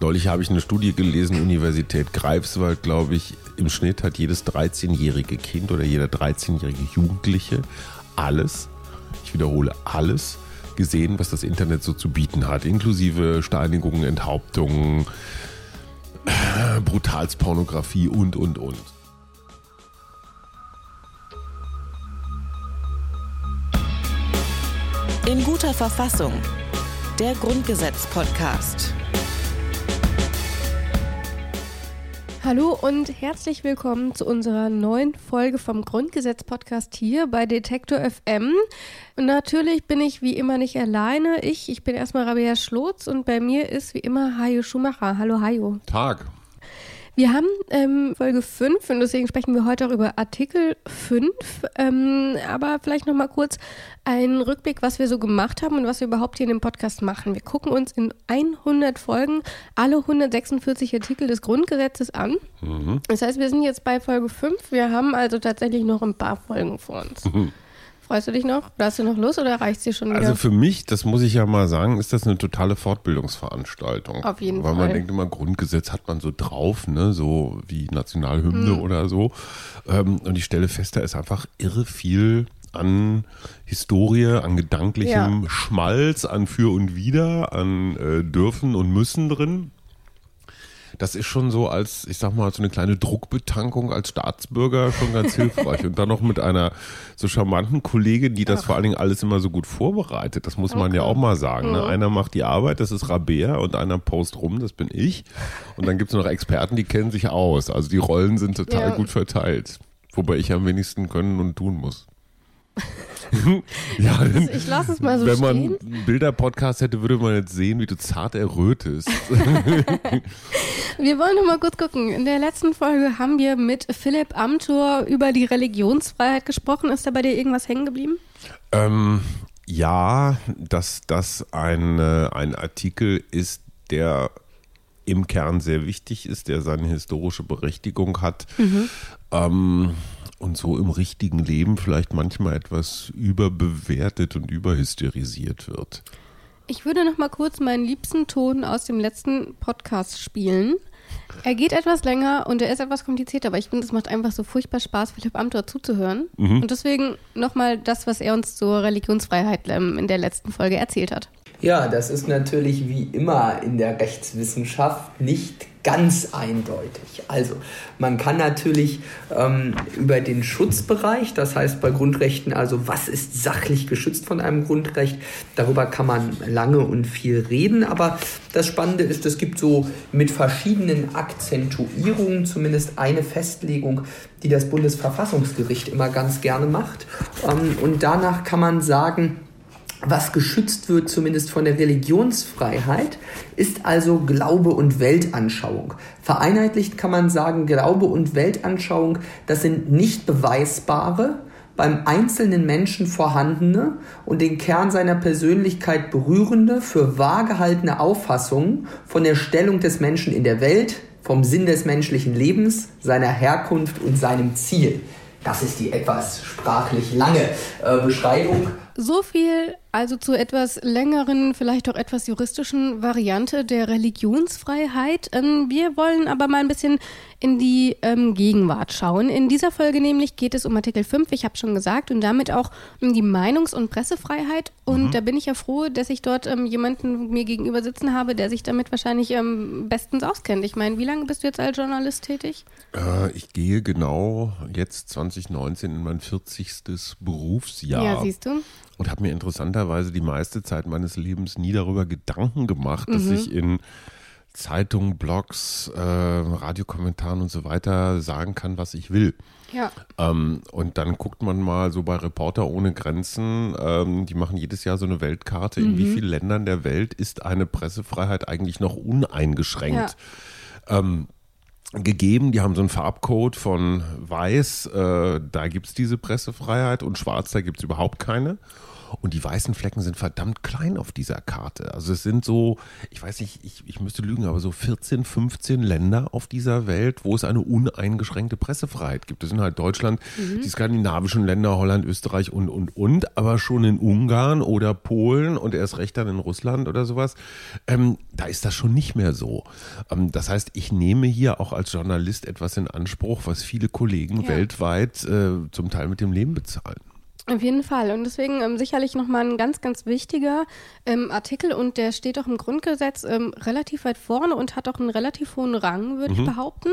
Neulich habe ich eine Studie gelesen, Universität Greifswald, glaube ich, im Schnitt hat jedes 13-jährige Kind oder jeder 13-jährige Jugendliche alles, ich wiederhole alles, gesehen, was das Internet so zu bieten hat, inklusive Steinigungen, Enthauptungen, Brutalspornografie und, und, und. In guter Verfassung. Der Grundgesetz-Podcast. Hallo und herzlich willkommen zu unserer neuen Folge vom Grundgesetz-Podcast hier bei Detektor FM. Und natürlich bin ich wie immer nicht alleine. Ich, ich bin erstmal Rabea Schlotz und bei mir ist wie immer Hajo Schumacher. Hallo Hajo. Tag. Wir haben ähm, Folge 5 und deswegen sprechen wir heute auch über Artikel 5. Ähm, aber vielleicht nochmal kurz einen Rückblick, was wir so gemacht haben und was wir überhaupt hier in dem Podcast machen. Wir gucken uns in 100 Folgen alle 146 Artikel des Grundgesetzes an. Mhm. Das heißt, wir sind jetzt bei Folge 5. Wir haben also tatsächlich noch ein paar Folgen vor uns. Mhm. Freust du dich noch? Hast du noch Lust oder reicht es dir schon wieder? Also für mich, das muss ich ja mal sagen, ist das eine totale Fortbildungsveranstaltung. Auf jeden Weil Fall. Weil man denkt immer, Grundgesetz hat man so drauf, ne, so wie Nationalhymne mhm. oder so. Ähm, und ich stelle fest, da ist einfach irre viel an Historie, an gedanklichem ja. Schmalz, an Für und Wider, an äh, Dürfen und Müssen drin das ist schon so als, ich sag mal, so eine kleine Druckbetankung als Staatsbürger schon ganz hilfreich. Und dann noch mit einer so charmanten Kollegin, die das Ach. vor allen Dingen alles immer so gut vorbereitet. Das muss man okay. ja auch mal sagen. Ne? Mhm. Einer macht die Arbeit, das ist Rabea, und einer post rum, das bin ich. Und dann gibt es noch Experten, die kennen sich aus. Also die Rollen sind total ja. gut verteilt. Wobei ich am wenigsten können und tun muss. ja, ich lasse es mal so Wenn man einen Bilder-Podcast hätte, würde man jetzt sehen, wie du zart errötest. wir wollen noch mal kurz gucken. In der letzten Folge haben wir mit Philipp Amthor über die Religionsfreiheit gesprochen. Ist da bei dir irgendwas hängen geblieben? Ähm, ja, dass das ein, ein Artikel ist, der im Kern sehr wichtig ist, der seine historische Berechtigung hat. Mhm. Ähm, und so im richtigen Leben vielleicht manchmal etwas überbewertet und überhysterisiert wird. Ich würde noch mal kurz meinen liebsten Ton aus dem letzten Podcast spielen. Er geht etwas länger und er ist etwas komplizierter, aber ich finde, es macht einfach so furchtbar Spaß, Philipp Amthor zuzuhören. Mhm. Und deswegen nochmal das, was er uns zur Religionsfreiheit ähm, in der letzten Folge erzählt hat. Ja, das ist natürlich wie immer in der Rechtswissenschaft nicht ganz eindeutig. Also man kann natürlich ähm, über den Schutzbereich, das heißt bei Grundrechten, also was ist sachlich geschützt von einem Grundrecht, darüber kann man lange und viel reden. Aber das Spannende ist, es gibt so mit verschiedenen Akzentuierungen zumindest eine Festlegung, die das Bundesverfassungsgericht immer ganz gerne macht. Ähm, und danach kann man sagen, was geschützt wird, zumindest von der Religionsfreiheit, ist also Glaube und Weltanschauung. Vereinheitlicht kann man sagen, Glaube und Weltanschauung, das sind nicht beweisbare, beim einzelnen Menschen vorhandene und den Kern seiner Persönlichkeit berührende, für wahr gehaltene Auffassungen von der Stellung des Menschen in der Welt, vom Sinn des menschlichen Lebens, seiner Herkunft und seinem Ziel. Das ist die etwas sprachlich lange äh, Beschreibung so viel also zu etwas längeren, vielleicht auch etwas juristischen Variante der Religionsfreiheit. Ähm, wir wollen aber mal ein bisschen in die ähm, Gegenwart schauen. In dieser Folge nämlich geht es um Artikel 5, ich habe schon gesagt, und damit auch um die Meinungs- und Pressefreiheit. Und mhm. da bin ich ja froh, dass ich dort ähm, jemanden mir gegenüber sitzen habe, der sich damit wahrscheinlich bestens auskennt. Ich meine, wie lange bist du jetzt als Journalist tätig? Äh, ich gehe genau jetzt 2019 in mein 40. Berufsjahr. Ja, siehst du und habe mir interessanterweise die meiste Zeit meines Lebens nie darüber Gedanken gemacht, mhm. dass ich in Zeitungen, Blogs, äh, Radiokommentaren und so weiter sagen kann, was ich will. Ja. Ähm, und dann guckt man mal so bei Reporter ohne Grenzen, ähm, die machen jedes Jahr so eine Weltkarte, mhm. in wie mhm. vielen Ländern der Welt ist eine Pressefreiheit eigentlich noch uneingeschränkt. Ja. Ähm, gegeben. Die haben so einen Farbcode von weiß, äh, da gibt es diese Pressefreiheit und schwarz, da gibt es überhaupt keine. Und die weißen Flecken sind verdammt klein auf dieser Karte. Also es sind so, ich weiß nicht, ich, ich müsste lügen, aber so 14, 15 Länder auf dieser Welt, wo es eine uneingeschränkte Pressefreiheit gibt. Das sind halt Deutschland, mhm. die skandinavischen Länder, Holland, Österreich und, und, und, aber schon in Ungarn oder Polen und erst recht dann in Russland oder sowas, ähm, da ist das schon nicht mehr so. Ähm, das heißt, ich nehme hier auch als Journalist etwas in Anspruch, was viele Kollegen ja. weltweit äh, zum Teil mit dem Leben bezahlen. Auf jeden Fall. Und deswegen ähm, sicherlich nochmal ein ganz, ganz wichtiger ähm, Artikel und der steht auch im Grundgesetz ähm, relativ weit vorne und hat auch einen relativ hohen Rang, würde mhm. ich behaupten.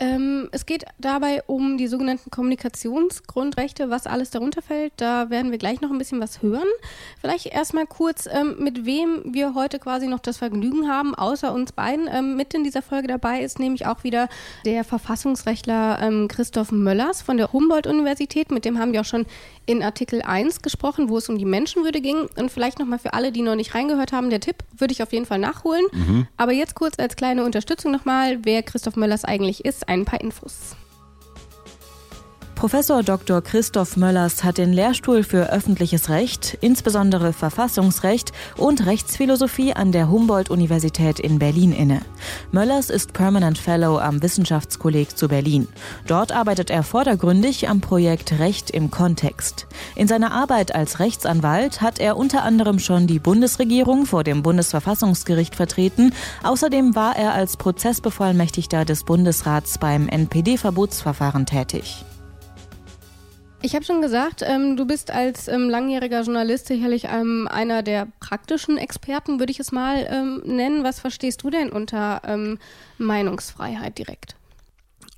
Ähm, es geht dabei um die sogenannten Kommunikationsgrundrechte, was alles darunter fällt. Da werden wir gleich noch ein bisschen was hören. Vielleicht erstmal kurz, ähm, mit wem wir heute quasi noch das Vergnügen haben, außer uns beiden. Ähm, mit in dieser Folge dabei ist nämlich auch wieder der Verfassungsrechtler Christoph Möllers von der Humboldt-Universität. Mit dem haben wir auch schon in Artikel 1 gesprochen, wo es um die Menschenwürde ging. Und vielleicht nochmal für alle, die noch nicht reingehört haben, der Tipp würde ich auf jeden Fall nachholen. Mhm. Aber jetzt kurz als kleine Unterstützung nochmal, wer Christoph Möllers eigentlich ist, ein paar Infos. Professor Dr. Christoph Möllers hat den Lehrstuhl für öffentliches Recht, insbesondere Verfassungsrecht und Rechtsphilosophie an der Humboldt-Universität in Berlin inne. Möllers ist Permanent Fellow am Wissenschaftskolleg zu Berlin. Dort arbeitet er vordergründig am Projekt Recht im Kontext. In seiner Arbeit als Rechtsanwalt hat er unter anderem schon die Bundesregierung vor dem Bundesverfassungsgericht vertreten. Außerdem war er als Prozessbevollmächtigter des Bundesrats beim NPD-Verbotsverfahren tätig. Ich habe schon gesagt, ähm, du bist als ähm, langjähriger Journalist sicherlich ähm, einer der praktischen Experten, würde ich es mal ähm, nennen. Was verstehst du denn unter ähm, Meinungsfreiheit direkt?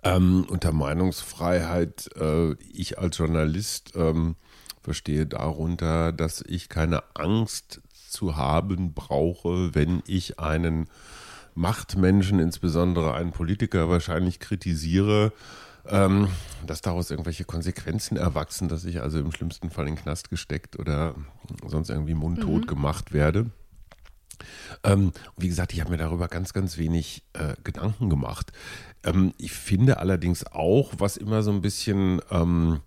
Ähm, unter Meinungsfreiheit, äh, ich als Journalist verstehe darunter, dass ich keine Angst zu haben brauche, wenn ich einen Machtmenschen, insbesondere einen Politiker, wahrscheinlich kritisiere ähm, dass daraus irgendwelche Konsequenzen erwachsen, dass ich also im schlimmsten Fall in den Knast gesteckt oder sonst irgendwie mundtot mhm. gemacht werde. Ähm, wie gesagt, ich habe mir darüber ganz, ganz wenig äh, Gedanken gemacht. Ähm, ich finde allerdings auch, was immer so ein bisschen ähm,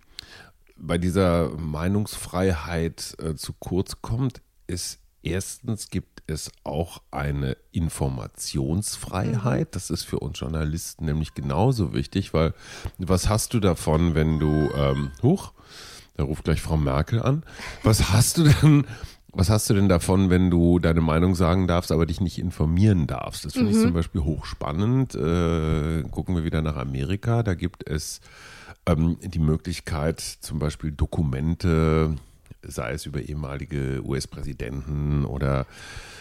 bei dieser Meinungsfreiheit äh, zu kurz kommt, ist erstens gibt es auch eine Informationsfreiheit. Das ist für uns Journalisten nämlich genauso wichtig, weil was hast du davon, wenn du, ähm, huch, da ruft gleich Frau Merkel an, was hast du denn, was hast du denn davon, wenn du deine Meinung sagen darfst, aber dich nicht informieren darfst? Das finde mhm. ich zum Beispiel hochspannend. Äh, gucken wir wieder nach Amerika. Da gibt es ähm, die Möglichkeit, zum Beispiel Dokumente sei es über ehemalige US-Präsidenten oder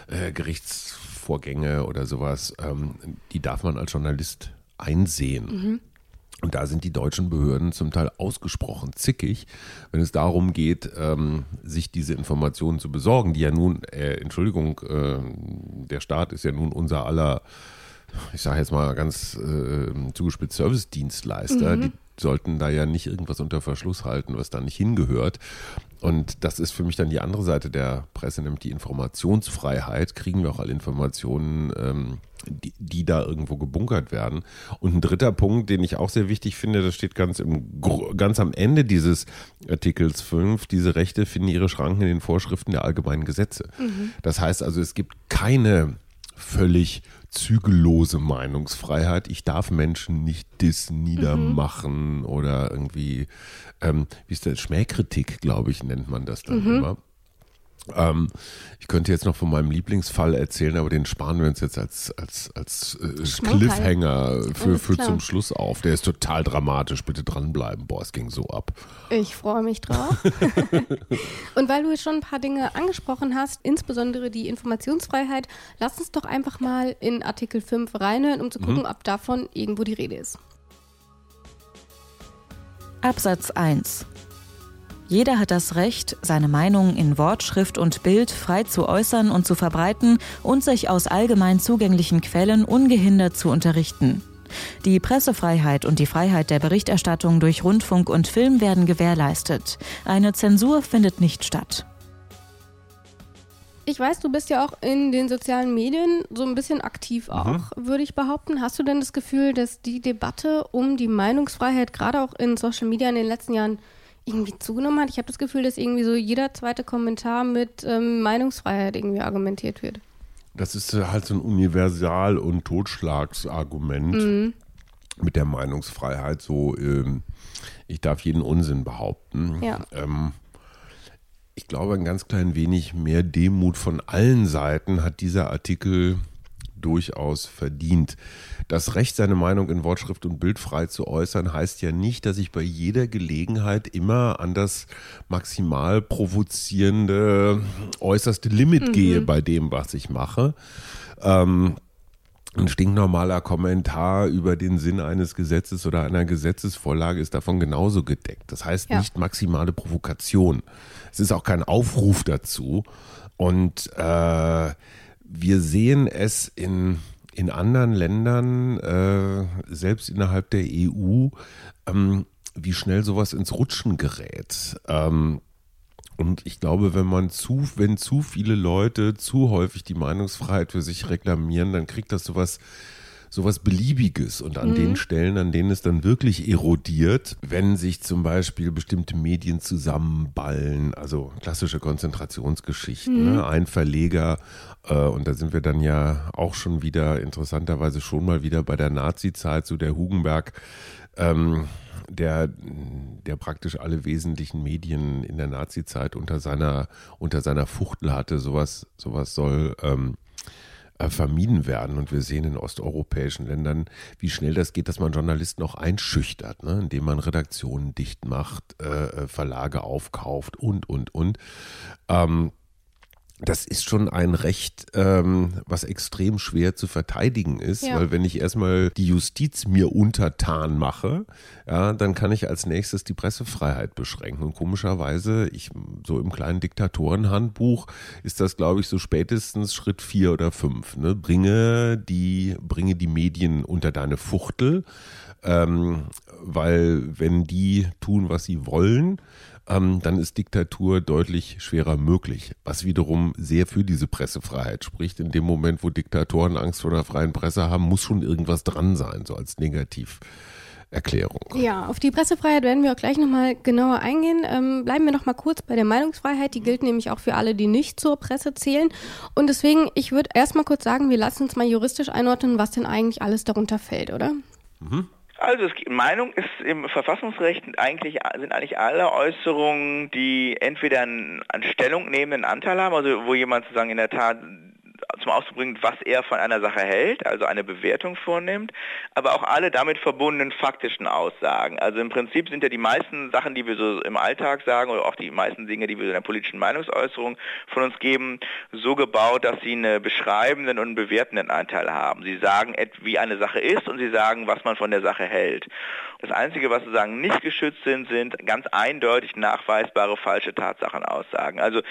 äh, Gerichtsvorgänge oder sowas, ähm, die darf man als Journalist einsehen. Mhm. Und da sind die deutschen Behörden zum Teil ausgesprochen zickig, wenn es darum geht, ähm, sich diese Informationen zu besorgen, die ja nun, äh, Entschuldigung, äh, der Staat ist ja nun unser aller, ich sage jetzt mal ganz äh, zugespitzt, Service-Dienstleister. Mhm. Die sollten da ja nicht irgendwas unter Verschluss halten, was da nicht hingehört. Und das ist für mich dann die andere Seite der Presse, nämlich die Informationsfreiheit. Kriegen wir auch alle Informationen, ähm, die, die, da irgendwo gebunkert werden. Und ein dritter Punkt, den ich auch sehr wichtig finde, das steht ganz, im, ganz am Ende dieses Artikels 5, diese Rechte finden ihre Schranken in den Vorschriften der allgemeinen Gesetze. Mhm. Das heißt also, es gibt keine völlig zügellose Meinungsfreiheit. Ich darf Menschen nicht dis niedermachen mhm. oder irgendwie, ähm, wie ist das, Schmähkritik, glaube ich, nennt man das dann mhm. immer. Ähm, ich könnte jetzt noch von meinem Lieblingsfall erzählen, aber den sparen wir uns jetzt als, als, als äh, Cliffhanger für, für zum Schluss auf. Der ist total dramatisch. Bitte dranbleiben. Boah, es ging so ab. Ich freue mich drauf. Und weil du schon ein paar Dinge angesprochen hast, insbesondere die Informationsfreiheit, lass uns doch einfach mal in Artikel 5 reinhören, um zu gucken, mhm. ob davon irgendwo die Rede ist. Absatz 1 jeder hat das Recht, seine Meinung in Wort, Schrift und Bild frei zu äußern und zu verbreiten und sich aus allgemein zugänglichen Quellen ungehindert zu unterrichten. Die Pressefreiheit und die Freiheit der Berichterstattung durch Rundfunk und Film werden gewährleistet. Eine Zensur findet nicht statt. Ich weiß, du bist ja auch in den sozialen Medien so ein bisschen aktiv mhm. auch, mhm. würde ich behaupten. Hast du denn das Gefühl, dass die Debatte um die Meinungsfreiheit gerade auch in Social Media in den letzten Jahren irgendwie zugenommen hat. Ich habe das Gefühl, dass irgendwie so jeder zweite Kommentar mit ähm, Meinungsfreiheit irgendwie argumentiert wird. Das ist äh, halt so ein Universal- und Totschlagsargument mhm. mit der Meinungsfreiheit. So, ähm, ich darf jeden Unsinn behaupten. Ja. Ähm, ich glaube, ein ganz klein wenig mehr Demut von allen Seiten hat dieser Artikel durchaus verdient. Das Recht, seine Meinung in Wortschrift und Bild frei zu äußern, heißt ja nicht, dass ich bei jeder Gelegenheit immer an das maximal provozierende äußerste Limit mhm. gehe bei dem, was ich mache. Ähm, ein stinknormaler Kommentar über den Sinn eines Gesetzes oder einer Gesetzesvorlage ist davon genauso gedeckt. Das heißt ja. nicht maximale Provokation. Es ist auch kein Aufruf dazu. Und äh, wir sehen es in, in anderen Ländern, äh, selbst innerhalb der EU, ähm, wie schnell sowas ins Rutschen gerät. Ähm, und ich glaube, wenn man zu, wenn zu viele Leute zu häufig die Meinungsfreiheit für sich reklamieren, dann kriegt das sowas sowas Beliebiges und an mhm. den Stellen, an denen es dann wirklich erodiert, wenn sich zum Beispiel bestimmte Medien zusammenballen, also klassische Konzentrationsgeschichten, mhm. ne? ein Verleger, äh, und da sind wir dann ja auch schon wieder interessanterweise schon mal wieder bei der Nazi-Zeit, so der Hugenberg, ähm, der, der praktisch alle wesentlichen Medien in der Nazi-Zeit unter seiner, unter seiner Fuchtel hatte. Sowas, sowas soll ähm, äh, vermieden werden. Und wir sehen in osteuropäischen Ländern, wie schnell das geht, dass man Journalisten auch einschüchtert, ne? indem man Redaktionen dicht macht, äh, äh Verlage aufkauft und, und, und. Ähm, das ist schon ein Recht, ähm, was extrem schwer zu verteidigen ist, ja. weil wenn ich erstmal die Justiz mir untertan mache, ja, dann kann ich als nächstes die Pressefreiheit beschränken. Und komischerweise, ich, so im kleinen Diktatorenhandbuch ist das, glaube ich, so spätestens Schritt vier oder fünf. Ne? Bringe die, bringe die Medien unter deine Fuchtel, ähm, weil wenn die tun, was sie wollen, ähm, dann ist Diktatur deutlich schwerer möglich, was wiederum sehr für diese Pressefreiheit spricht. In dem Moment, wo Diktatoren Angst vor der freien Presse haben, muss schon irgendwas dran sein, so als Negativ. Erklärung. Ja, auf die Pressefreiheit werden wir auch gleich nochmal genauer eingehen. Ähm, bleiben wir nochmal kurz bei der Meinungsfreiheit. Die gilt nämlich auch für alle, die nicht zur Presse zählen. Und deswegen, ich würde erstmal kurz sagen, wir lassen uns mal juristisch einordnen, was denn eigentlich alles darunter fällt, oder? Mhm. Also es, Meinung ist im Verfassungsrecht eigentlich sind eigentlich alle Äußerungen, die entweder einen, einen stellungnehmenden Anteil haben, also wo jemand sozusagen in der Tat zum Ausdruck bringt, was er von einer Sache hält, also eine Bewertung vornimmt, aber auch alle damit verbundenen faktischen Aussagen. Also im Prinzip sind ja die meisten Sachen, die wir so im Alltag sagen oder auch die meisten Dinge, die wir in der politischen Meinungsäußerung von uns geben, so gebaut, dass sie einen beschreibenden und einen bewertenden Anteil haben. Sie sagen, wie eine Sache ist und sie sagen, was man von der Sache hält. Das Einzige, was sozusagen nicht geschützt sind, sind ganz eindeutig nachweisbare falsche Tatsachenaussagen. Also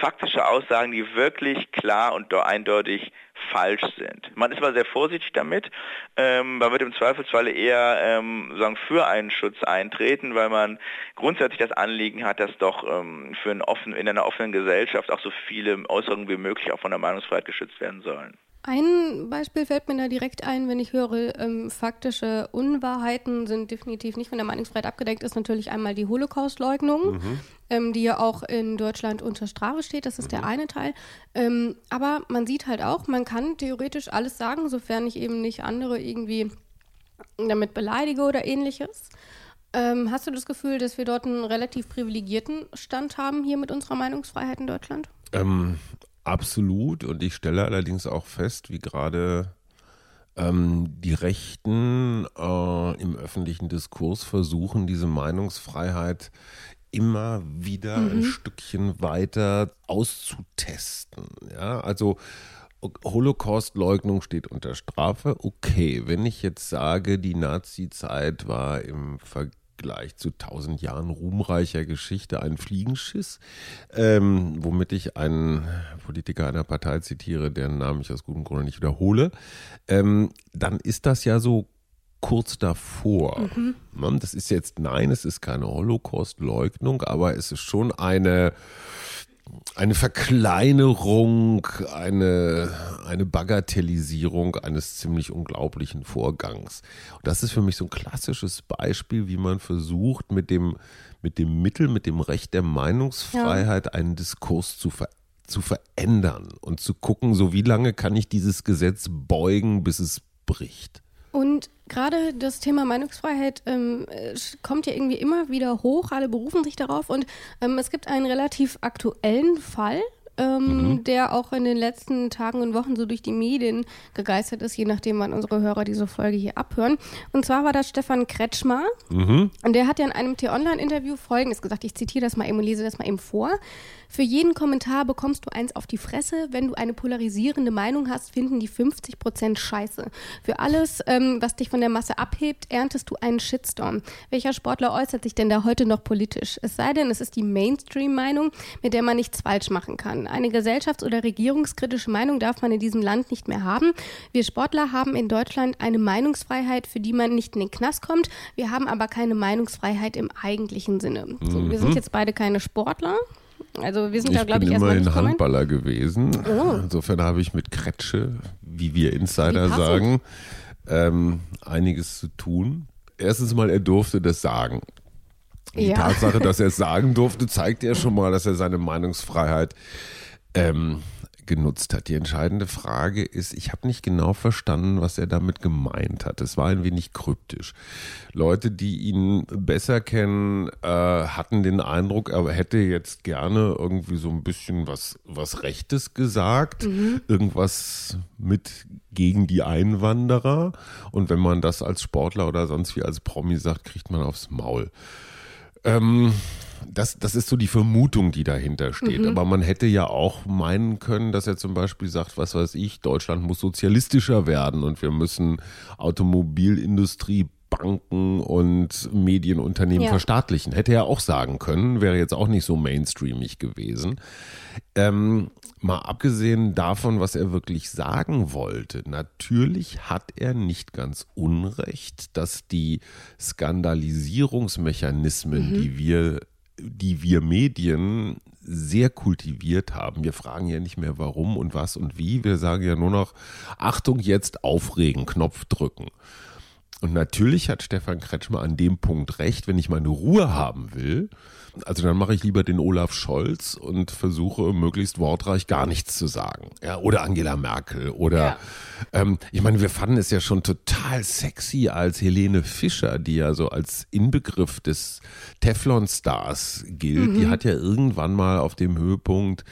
faktische Aussagen, die wirklich klar und eindeutig falsch sind. Man ist aber sehr vorsichtig damit. Ähm, man wird im Zweifelsfalle eher ähm, sagen, für einen Schutz eintreten, weil man grundsätzlich das Anliegen hat, dass doch ähm, für einen offen, in einer offenen Gesellschaft auch so viele Äußerungen wie möglich auch von der Meinungsfreiheit geschützt werden sollen. Ein Beispiel fällt mir da direkt ein, wenn ich höre, ähm, faktische Unwahrheiten sind definitiv nicht von der Meinungsfreiheit abgedeckt, ist natürlich einmal die Holocaust-Leugnung, mhm. ähm, die ja auch in Deutschland unter Strafe steht. Das ist mhm. der eine Teil. Ähm, aber man sieht halt auch, man kann theoretisch alles sagen, sofern ich eben nicht andere irgendwie damit beleidige oder ähnliches. Ähm, hast du das Gefühl, dass wir dort einen relativ privilegierten Stand haben hier mit unserer Meinungsfreiheit in Deutschland? Absolut. Und ich stelle allerdings auch fest, wie gerade ähm, die Rechten äh, im öffentlichen Diskurs versuchen, diese Meinungsfreiheit immer wieder mhm. ein Stückchen weiter auszutesten. Ja, also Holocaust-Leugnung steht unter Strafe. Okay, wenn ich jetzt sage, die Nazi-Zeit war im Vergleich gleich zu tausend Jahren ruhmreicher Geschichte ein Fliegenschiss, ähm, womit ich einen Politiker einer Partei zitiere, deren Namen ich aus gutem Grunde nicht wiederhole, ähm, dann ist das ja so kurz davor. Mhm. Ne, das ist jetzt, nein, es ist keine Holocaust-Leugnung, aber es ist schon eine eine Verkleinerung, eine, eine Bagatellisierung eines ziemlich unglaublichen Vorgangs. Und das ist für mich so ein klassisches Beispiel, wie man versucht, mit dem, mit dem Mittel, mit dem Recht der Meinungsfreiheit ja. einen Diskurs zu verändern zu verändern und zu gucken, so wie lange kann ich dieses Gesetz beugen, bis es bricht. Und gerade das Thema Meinungsfreiheit ähm, kommt ja irgendwie immer wieder hoch. Alle berufen sich darauf. Und ähm, es gibt einen relativ aktuellen Fall, ähm, mhm. der auch in den letzten Tagen und Wochen so durch die Medien gegeistert ist, je nachdem, wann unsere Hörer diese Folge hier abhören. Und zwar war das Stefan Kretschmer. Mhm. Und der hat ja in einem T-Online-Interview folgendes gesagt. Ich zitiere das mal eben und lese das mal eben vor. Für jeden Kommentar bekommst du eins auf die Fresse. Wenn du eine polarisierende Meinung hast, finden die 50 Prozent scheiße. Für alles, ähm, was dich von der Masse abhebt, erntest du einen Shitstorm. Welcher Sportler äußert sich denn da heute noch politisch? Es sei denn, es ist die Mainstream-Meinung, mit der man nichts falsch machen kann. Eine gesellschafts- oder regierungskritische Meinung darf man in diesem Land nicht mehr haben. Wir Sportler haben in Deutschland eine Meinungsfreiheit, für die man nicht in den Knast kommt. Wir haben aber keine Meinungsfreiheit im eigentlichen Sinne. So, wir sind mhm. jetzt beide keine Sportler. Also wir sind ich da, glaube ich, bin immerhin Handballer gewesen. Oh. Insofern habe ich mit Kretsche, wie wir Insider wie sagen, ähm, einiges zu tun. Erstens mal, er durfte das sagen. Die ja. Tatsache, dass er es sagen durfte, zeigt ja schon mal, dass er seine Meinungsfreiheit ähm, genutzt hat. Die entscheidende Frage ist, ich habe nicht genau verstanden, was er damit gemeint hat. Es war ein wenig kryptisch. Leute, die ihn besser kennen, äh, hatten den Eindruck, er hätte jetzt gerne irgendwie so ein bisschen was, was Rechtes gesagt, mhm. irgendwas mit gegen die Einwanderer. Und wenn man das als Sportler oder sonst wie als Promi sagt, kriegt man aufs Maul. Ähm, das, das ist so die Vermutung, die dahinter steht. Mhm. Aber man hätte ja auch meinen können, dass er zum Beispiel sagt, was weiß ich, Deutschland muss sozialistischer werden und wir müssen Automobilindustrie Banken und Medienunternehmen ja. verstaatlichen. Hätte er auch sagen können, wäre jetzt auch nicht so mainstreamig gewesen. Ähm, mal abgesehen davon, was er wirklich sagen wollte, natürlich hat er nicht ganz unrecht, dass die Skandalisierungsmechanismen, mhm. die wir die wir Medien sehr kultiviert haben. Wir fragen ja nicht mehr warum und was und wie. Wir sagen ja nur noch, Achtung, jetzt aufregen, Knopf drücken. Und natürlich hat Stefan Kretschmer an dem Punkt recht, wenn ich meine Ruhe haben will, also dann mache ich lieber den Olaf Scholz und versuche möglichst wortreich gar nichts zu sagen. Ja, oder Angela Merkel. Oder ja. ähm, ich meine, wir fanden es ja schon total sexy, als Helene Fischer, die ja so als Inbegriff des Teflon-Stars gilt, mhm. die hat ja irgendwann mal auf dem Höhepunkt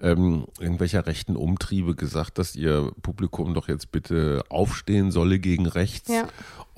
ähm, irgendwelcher rechten Umtriebe gesagt, dass ihr Publikum doch jetzt bitte aufstehen solle gegen rechts. Ja.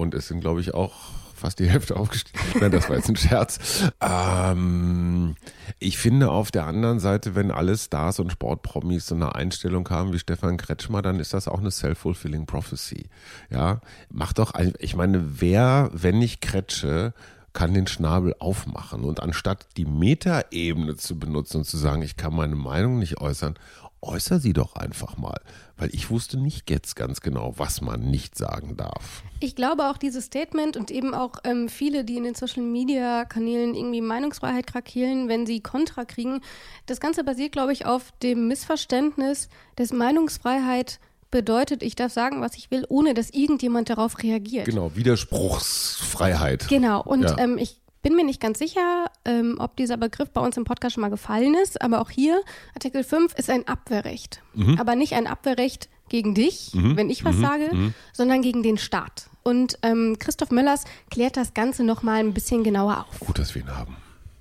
Und es sind, glaube ich, auch fast die Hälfte aufgestiegen. Nein, das war jetzt ein Scherz. Ähm, ich finde auf der anderen Seite, wenn alle Stars und Sportpromis so eine Einstellung haben wie Stefan Kretschmer, dann ist das auch eine self-fulfilling prophecy. Ja, macht doch, ich meine, wer, wenn nicht Kretsche, kann den Schnabel aufmachen und anstatt die Metaebene zu benutzen und zu sagen, ich kann meine Meinung nicht äußern, äußer sie doch einfach mal, weil ich wusste nicht jetzt ganz genau, was man nicht sagen darf. Ich glaube auch dieses Statement und eben auch ähm, viele, die in den Social-Media-Kanälen irgendwie Meinungsfreiheit krakeelen, wenn sie Kontra kriegen, das Ganze basiert, glaube ich, auf dem Missverständnis, dass Meinungsfreiheit bedeutet, ich darf sagen, was ich will, ohne dass irgendjemand darauf reagiert. Genau, Widerspruchsfreiheit. Genau, und ja. ähm, ich bin mir nicht ganz sicher, ähm, ob dieser Begriff bei uns im Podcast schon mal gefallen ist, aber auch hier, Artikel 5 ist ein Abwehrrecht. Mhm. Aber nicht ein Abwehrrecht gegen dich, mhm. wenn ich was mhm. sage, mhm. sondern gegen den Staat. Und ähm, Christoph Möllers klärt das Ganze nochmal ein bisschen genauer auf. Gut, dass wir ihn haben.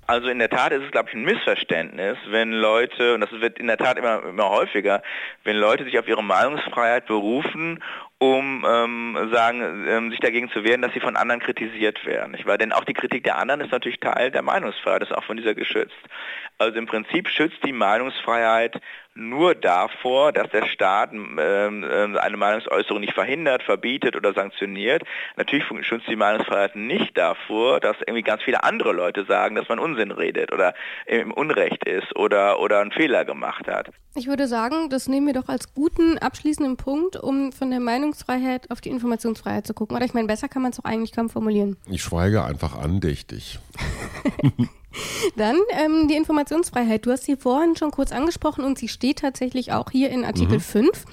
Also in der Tat ist es, glaube ich, ein Missverständnis, wenn Leute, und das wird in der Tat immer, immer häufiger, wenn Leute sich auf ihre Meinungsfreiheit berufen um ähm, sagen, ähm, sich dagegen zu wehren, dass sie von anderen kritisiert werden. Nicht wahr? Denn auch die Kritik der anderen ist natürlich Teil der Meinungsfreiheit, ist auch von dieser geschützt. Also im Prinzip schützt die Meinungsfreiheit nur davor, dass der Staat ähm, ähm, eine Meinungsäußerung nicht verhindert, verbietet oder sanktioniert. Natürlich schützt die Meinungsfreiheit nicht davor, dass irgendwie ganz viele andere Leute sagen, dass man Unsinn redet oder im Unrecht ist oder, oder einen Fehler gemacht hat. Ich würde sagen, das nehmen wir doch als guten abschließenden Punkt, um von der Meinungsfreiheit auf die Informationsfreiheit zu gucken. Oder ich meine, besser kann man es doch eigentlich kaum formulieren. Ich schweige einfach andächtig. Dann ähm, die Informationsfreiheit. Du hast sie vorhin schon kurz angesprochen und sie steht tatsächlich auch hier in Artikel mhm. 5.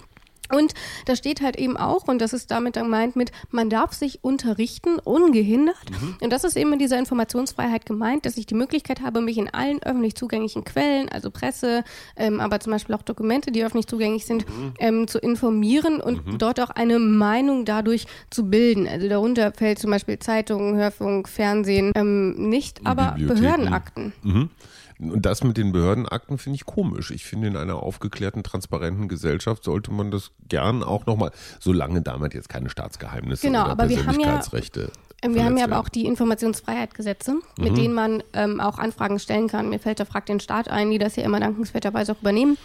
Und da steht halt eben auch, und das ist damit gemeint mit, man darf sich unterrichten ungehindert. Mhm. Und das ist eben mit dieser Informationsfreiheit gemeint, dass ich die Möglichkeit habe, mich in allen öffentlich zugänglichen Quellen, also Presse, ähm, aber zum Beispiel auch Dokumente, die öffentlich zugänglich sind, mhm. ähm, zu informieren und mhm. dort auch eine Meinung dadurch zu bilden. Also darunter fällt zum Beispiel Zeitungen, Hörfunk, Fernsehen ähm, nicht, aber Behördenakten. Mhm. Und das mit den Behördenakten finde ich komisch. Ich finde, in einer aufgeklärten, transparenten Gesellschaft sollte man das gern auch nochmal, solange damit jetzt keine Staatsgeheimnisse genau, oder aber Persönlichkeitsrechte. Wir haben ja, wir haben ja aber auch die Informationsfreiheitsgesetze, mhm. mit denen man ähm, auch Anfragen stellen kann. Mir fällt der Frag den Staat ein, die das ja immer dankenswerterweise auch übernehmen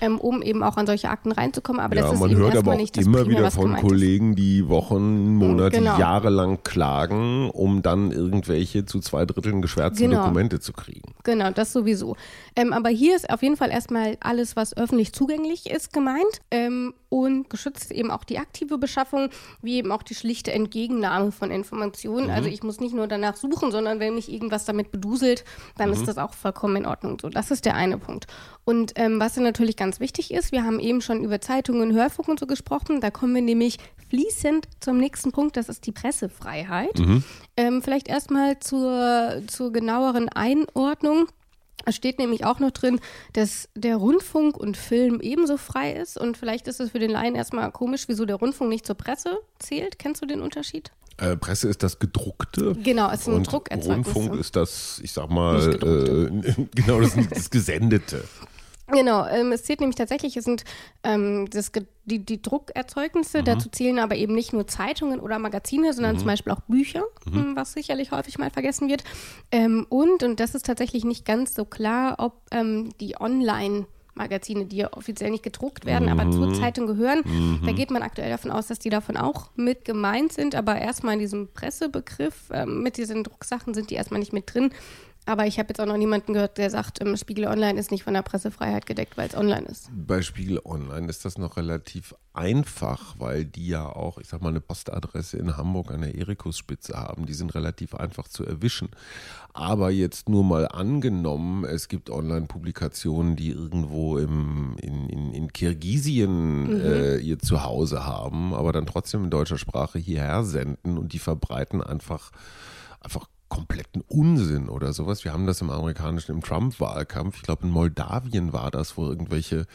ähm, um eben auch an solche Akten reinzukommen. Aber ja, das ist man eben hört aber auch nicht immer Primär, wieder von Kollegen, die Wochen, Monate, genau. Jahre lang klagen, um dann irgendwelche zu zwei Dritteln geschwärzten Genau. Dokumente zu kriegen. Genau, das sowieso. Ähm, aber hier ist auf jeden Fall erstmal alles, was öffentlich zugänglich ist, gemeint. Ähm, und geschützt eben auch die aktive Beschaffung, wie eben auch die schlichte Entgegennahme von Informationen. Mhm. Also ich muss nicht nur danach suchen, sondern wenn mich irgendwas damit beduselt, dann Mhm. ist das auch vollkommen in Ordnung. So, das ist der eine Punkt. Und ähm, was natürlich ganz wichtig ist, wir haben eben schon über Zeitungen, Hörfunk und so gesprochen. Da kommen wir nämlich fließend zum nächsten Punkt, das ist die Pressefreiheit. Mhm. Ähm, vielleicht erstmal zur, zur genaueren Einordnung. Es steht nämlich auch noch drin, dass der Rundfunk und Film ebenso frei ist. Und vielleicht ist es für den Laien erstmal komisch, wieso der Rundfunk nicht zur Presse zählt. Kennst du den Unterschied? Äh, Presse ist das gedruckte. Genau, es sind und Druckerzeugnisse. Rundfunk ist das, ich sag mal, äh, genau, das, ist das Gesendete. Genau, ähm, es zählt nämlich tatsächlich, es sind ähm, das, die, die Druckerzeugnisse, dazu zählen aber eben nicht nur Zeitungen oder Magazine, sondern zum Beispiel auch Bücher, ähm, was sicherlich häufig mal vergessen wird. Ähm, und, und das ist tatsächlich nicht ganz so klar, ob ähm, die Online- Magazine, die ja offiziell nicht gedruckt werden, aber zur Zeitung gehören. Da geht man aktuell davon aus, dass die davon auch mit gemeint sind, aber erstmal in diesem Pressebegriff ähm, mit diesen Drucksachen sind die erstmal nicht mit drin. Aber ich habe jetzt auch noch niemanden gehört, der sagt, ähm, Spiegel Online ist nicht von der Pressefreiheit gedeckt, weil es online ist. Bei Spiegel Online ist das noch relativ einfach, weil die ja auch, ich sag mal, eine Postadresse in Hamburg an der Erikusspitze haben. Die sind relativ einfach zu erwischen. Aber jetzt nur mal angenommen, es gibt Online-Publikationen, die irgendwo im, in, in, in Kirgisien äh, ihr Zuhause haben, aber dann trotzdem in deutscher Sprache hierher senden und die verbreiten einfach, einfach kompletten Unsinn oder sowas. Wir haben das im amerikanischen, im Trump-Wahlkampf, ich glaube in Moldawien war das, wo irgendwelche,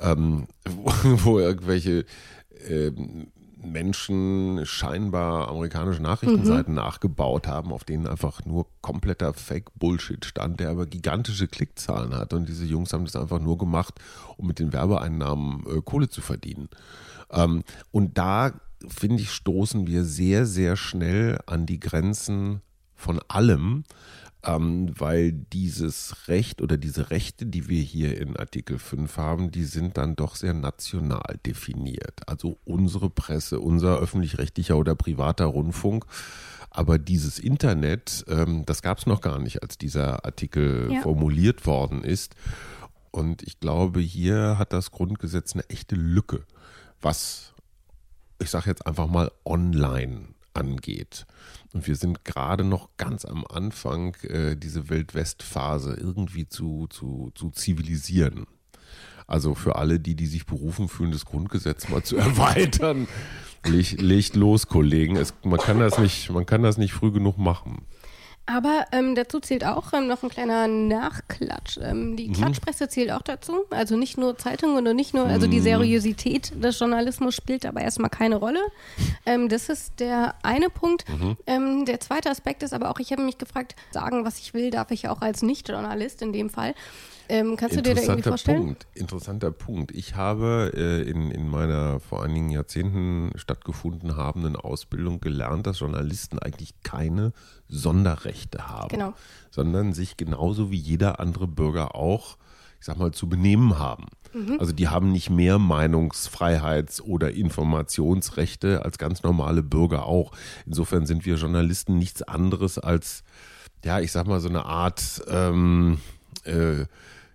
ähm, wo, wo irgendwelche ähm, Menschen scheinbar amerikanische Nachrichtenseiten nachgebaut haben, auf denen einfach nur kompletter Fake-Bullshit stand, der aber gigantische Klickzahlen hat. Und diese Jungs haben das einfach nur gemacht, um mit den Werbeeinnahmen äh, Kohle zu verdienen. Ähm, und da, finde ich, stoßen wir sehr, sehr schnell an die Grenzen von allem, ähm, weil dieses Recht oder diese Rechte, die wir hier in Artikel 5 haben, die sind dann doch sehr national definiert. Also unsere Presse, unser öffentlich-rechtlicher oder privater Rundfunk. Aber dieses Internet, ähm, das gab es noch gar nicht, als dieser Artikel Ja. formuliert worden ist. Und ich glaube, hier hat das Grundgesetz eine echte Lücke, was, ich sage jetzt einfach mal, online angeht. Und wir sind gerade noch ganz am Anfang, äh, diese Wildwest-Phase irgendwie zu, zu, zu zivilisieren. Also für alle, die, die sich berufen fühlen, das Grundgesetz mal zu erweitern, legt, legt los, Kollegen. Es, man, kann das nicht, man kann das nicht früh genug machen. Aber ähm, dazu zählt auch ähm, noch ein kleiner Nachklatsch. Ähm, die Klatschpresse zählt auch dazu. Also nicht nur Zeitungen und nicht nur, also die Seriosität des Journalismus spielt aber erstmal keine Rolle. Ähm, das ist der eine Punkt. Ähm, der zweite Aspekt ist aber auch, ich habe mich gefragt, sagen, was ich will, darf ich auch als Nicht-Journalist in dem Fall. Ähm, kannst du dir da irgendwie vorstellen? Punkt. Interessanter Punkt. Ich habe äh, in, in meiner vor einigen Jahrzehnten stattgefunden habenden Ausbildung gelernt, dass Journalisten eigentlich keine Sonderrechte haben, Genau. sondern sich genauso wie jeder andere Bürger auch, ich sag mal, zu benehmen haben. Mhm. Also die haben nicht mehr Meinungsfreiheits- oder Informationsrechte als ganz normale Bürger auch. Insofern sind wir Journalisten nichts anderes als, ja, ich sag mal, so eine Art ähm, äh,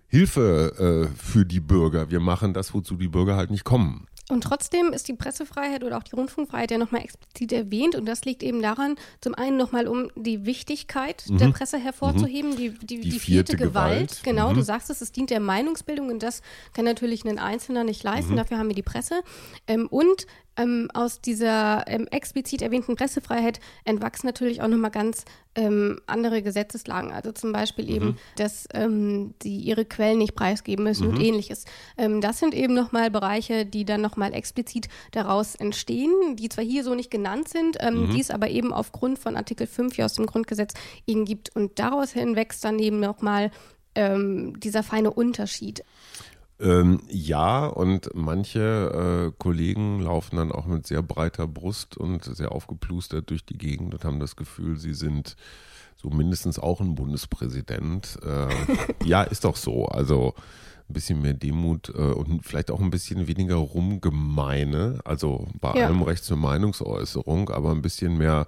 Hilfe äh, für die Bürger. Wir machen das, wozu die Bürger halt nicht kommen. Und trotzdem ist die Pressefreiheit oder auch die Rundfunkfreiheit ja nochmal explizit erwähnt. Und das liegt eben daran, zum einen nochmal um die Wichtigkeit mhm. der Presse hervorzuheben, mhm. die, die, die, die, vierte, vierte Gewalt. Gewalt. Genau, mhm. du sagst es, es dient der Meinungsbildung und das kann natürlich ein Einzelner nicht leisten. Mhm. Dafür haben wir die Presse. Ähm, und ähm, aus dieser ähm, explizit erwähnten Pressefreiheit entwachsen natürlich auch nochmal ganz ähm, andere Gesetzeslagen. Also zum Beispiel mhm. eben, dass ähm, die ihre Quellen nicht preisgeben müssen mhm. und ähnliches. Ähm, das sind eben nochmal Bereiche, die dann nochmal explizit daraus entstehen, die zwar hier so nicht genannt sind, ähm, mhm. die es aber eben aufgrund von Artikel 5 hier aus dem Grundgesetz eben gibt. Und daraus hinwächst dann eben nochmal dieser feine Unterschied. Ähm, ja, und manche äh, Kollegen laufen dann auch mit sehr breiter Brust und sehr aufgeplustert durch die Gegend und haben das Gefühl, sie sind so mindestens auch ein Bundespräsident. Äh, ja, ist doch so. Also ein bisschen mehr Demut äh, und vielleicht auch ein bisschen weniger Rumgemeine. Also bei ja. allem Recht zur Meinungsäußerung, aber ein bisschen mehr,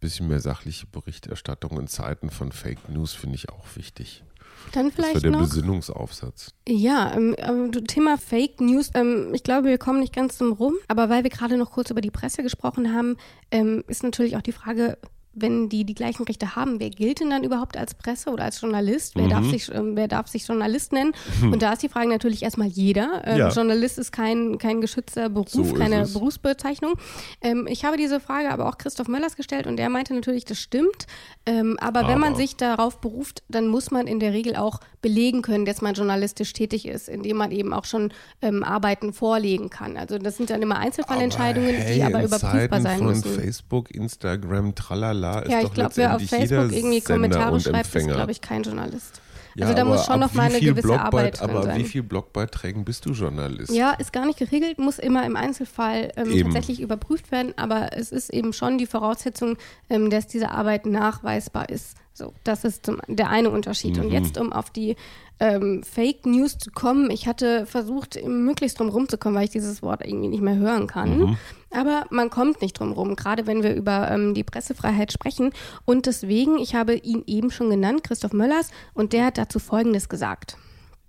bisschen mehr sachliche Berichterstattung in Zeiten von Fake News finde ich auch wichtig. Dann vielleicht das war der noch, Besinnungsaufsatz. Ja, ähm, Thema Fake News. Ähm, ich glaube, wir kommen nicht ganz zum Rum. Aber weil wir gerade noch kurz über die Presse gesprochen haben, ähm, ist natürlich auch die Frage, wenn die die gleichen Rechte haben, wer gilt denn dann überhaupt als Presse oder als Journalist? Wer, mhm. darf, sich, ähm, wer darf sich Journalist nennen? Mhm. Und da ist die Frage natürlich erstmal jeder. Ähm, ja. Journalist ist kein, kein geschützter Beruf, so keine Berufsbezeichnung. Ähm, ich habe diese Frage aber auch Christoph Möllers gestellt und der meinte natürlich, das stimmt. Ähm, aber, aber, wenn man sich darauf beruft, dann muss man in der Regel auch belegen können, dass man journalistisch tätig ist, indem man eben auch schon ähm, Arbeiten vorlegen kann. Also das sind dann immer Einzelfallentscheidungen, aber hey, die aber überprüfbar sein von müssen. Facebook, Instagram, tralala Tralala ist ja, ich glaube, wer auf Facebook irgendwie Kommentare schreibt, ist, glaube ich, kein Journalist. Ja, also da muss schon noch mal eine gewisse Blogbeit, Arbeit drin aber sein. Aber wie viel Blogbeiträgen bist du Journalist? Ja, ist gar nicht geregelt, muss immer im Einzelfall ähm, tatsächlich überprüft werden, aber es ist eben schon die Voraussetzung, ähm, dass diese Arbeit nachweisbar ist. So, das ist zum, der eine Unterschied. Mhm. Und jetzt, um auf die ähm, Fake News zu kommen. Ich hatte versucht, möglichst drum rumzukommen, weil ich dieses Wort irgendwie nicht mehr hören kann. Mhm. Aber man kommt nicht drum rum, gerade wenn wir über ähm, die Pressefreiheit sprechen. Und deswegen, ich habe ihn eben schon genannt, Christoph Möllers, und der hat dazu Folgendes gesagt.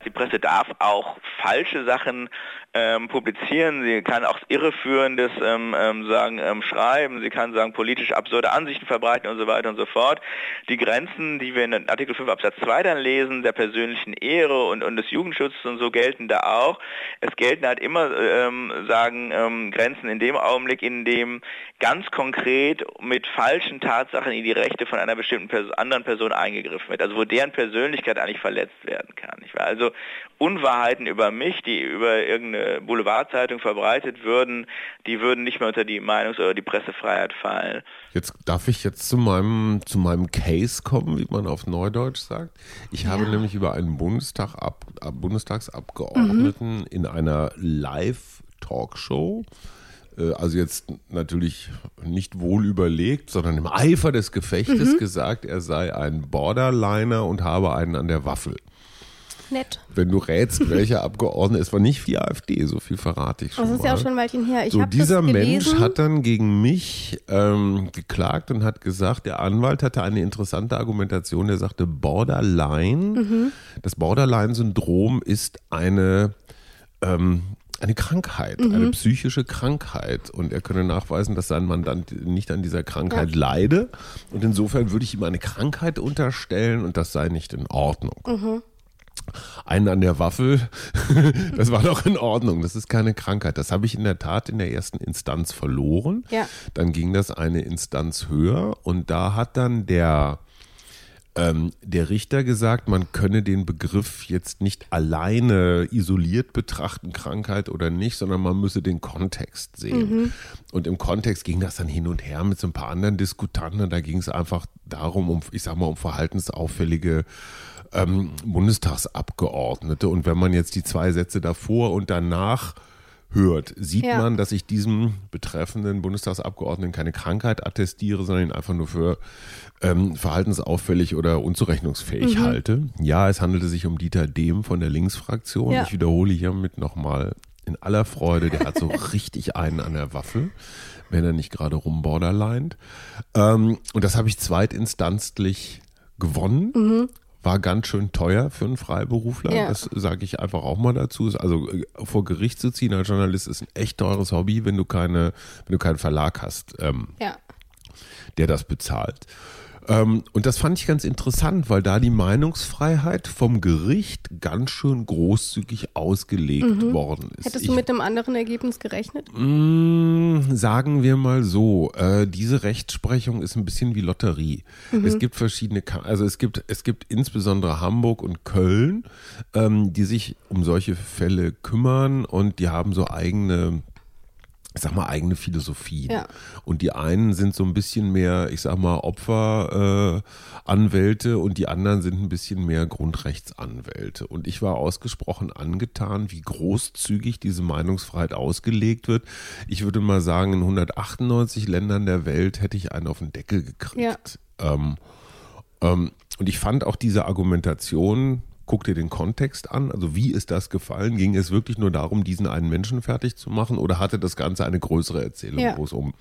Die Presse darf auch falsche Sachen ähm, publizieren, sie kann auch irreführendes ähm, ähm, sagen, ähm, schreiben, sie kann sagen politisch absurde Ansichten verbreiten und so weiter und so fort. Die Grenzen, die wir in Artikel 5 Absatz 2 dann lesen, der persönlichen Ehre und, und des Jugendschutzes und so gelten da auch. Es gelten halt immer, ähm, sagen, ähm, Grenzen in dem Augenblick, in dem ganz konkret mit falschen Tatsachen in die Rechte von einer bestimmten Person, anderen Person eingegriffen wird, also wo deren Persönlichkeit eigentlich verletzt werden kann. Also Unwahrheiten über mich, die über irgendeine Boulevardzeitung verbreitet würden, die würden nicht mehr unter die Meinungs- oder die Pressefreiheit fallen. Jetzt darf ich jetzt zu meinem, zu meinem Case kommen, wie man auf Neudeutsch sagt. Ich ja. habe nämlich über einen Bundestag ab, Bundestagsabgeordneten mhm. in einer Live-Talkshow äh, also jetzt natürlich nicht wohl überlegt, sondern im Eifer des Gefechtes mhm. gesagt, er sei ein Borderliner und habe einen an der Waffel. Nett. Wenn du rätst, welcher Abgeordnete, es war nicht wie AfD, so viel verrate ich schon. Das ist mal. ja auch schon ein Weilchen her. Ich so, dieser Mensch hat dann gegen mich ähm, geklagt und hat gesagt, der Anwalt hatte eine interessante Argumentation. Der sagte, Borderline, mhm. das Borderline-Syndrom ist eine ähm, eine Krankheit, mhm. eine psychische Krankheit. Und er könne nachweisen, dass sein Mandant nicht an dieser Krankheit ja. leide. Und insofern würde ich ihm eine Krankheit unterstellen und das sei nicht in Ordnung. Mhm einen an der Waffel, das war doch in Ordnung. Das ist keine Krankheit. Das habe ich in der Tat in der ersten Instanz verloren. Ja. Dann ging das eine Instanz höher und da hat dann der ähm, der Richter gesagt, man könne den Begriff jetzt nicht alleine isoliert betrachten, Krankheit oder nicht, sondern man müsse den Kontext sehen. Mhm. Und im Kontext ging das dann hin und her mit so ein paar anderen Diskutanten. Da ging es einfach darum, um, ich sag mal, um verhaltensauffällige ähm, Bundestagsabgeordnete. Und wenn man jetzt die zwei Sätze davor und danach hört, sieht ja. man, dass ich diesem betreffenden Bundestagsabgeordneten keine Krankheit attestiere, sondern ihn einfach nur für ähm, verhaltensauffällig oder unzurechnungsfähig mhm. halte. Ja, es handelte sich um Dieter Dehm von der Linksfraktion. Ja. Ich wiederhole hiermit nochmal in aller Freude, der hat so richtig einen an der Waffel, wenn er nicht gerade rumborderlined. Ähm, und das habe ich zweitinstanzlich gewonnen. Mhm war ganz schön teuer für einen Freiberufler. Ja. Das sage ich einfach auch mal dazu. Also äh, vor Gericht zu ziehen als Journalist ist ein echt teures Hobby, wenn du keine, wenn du keinen Verlag hast, ähm, ja. der das bezahlt. Ähm, und das fand ich ganz interessant, weil da die Meinungsfreiheit vom Gericht ganz schön großzügig ausgelegt mhm. worden ist. Hättest du ich, mit einem anderen Ergebnis gerechnet? Mh, mm, sagen wir mal so, äh, diese Rechtsprechung ist ein bisschen wie Lotterie. Mhm. Es gibt verschiedene, also es gibt, es gibt insbesondere Hamburg und Köln, ähm, die sich um solche Fälle kümmern und die haben so eigene ich sag mal, eigene Philosophien. Ja. Und die einen sind so ein bisschen mehr, ich sag mal, Opferanwälte äh, und die anderen sind ein bisschen mehr Grundrechtsanwälte. Und ich war ausgesprochen angetan, wie großzügig diese Meinungsfreiheit ausgelegt wird. Ich würde mal sagen, in 198 Ländern der Welt hätte ich einen auf den Deckel gekriegt. Ja. Ähm, ähm, und ich fand auch diese Argumentation, guck dir den Kontext an. Also wie ist das gefallen? Ging es wirklich nur darum, diesen einen Menschen fertig zu machen oder hatte das Ganze eine größere Erzählung, ja. wo es um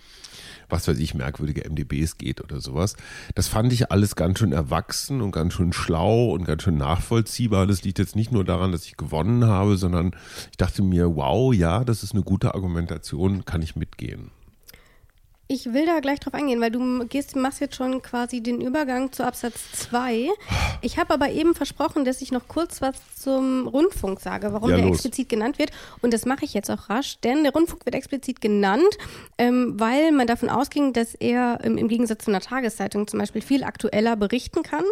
was weiß ich, merkwürdige MDBs geht oder sowas. Das fand ich alles ganz schön erwachsen und ganz schön schlau und ganz schön nachvollziehbar. Das liegt jetzt nicht nur daran, dass ich gewonnen habe, sondern ich dachte mir, wow, ja, das ist eine gute Argumentation, kann ich mitgehen. Ich will da gleich drauf eingehen, weil du gehst, machst jetzt schon quasi den Übergang zu Absatz 2. Ich habe aber eben versprochen, dass ich noch kurz was zum Rundfunk sage, warum ja, der los. explizit genannt wird. Und das mache ich jetzt auch rasch, denn der Rundfunk wird explizit genannt, ähm, weil man davon ausging, dass er ähm, im Gegensatz zu einer Tageszeitung zum Beispiel viel aktueller berichten kann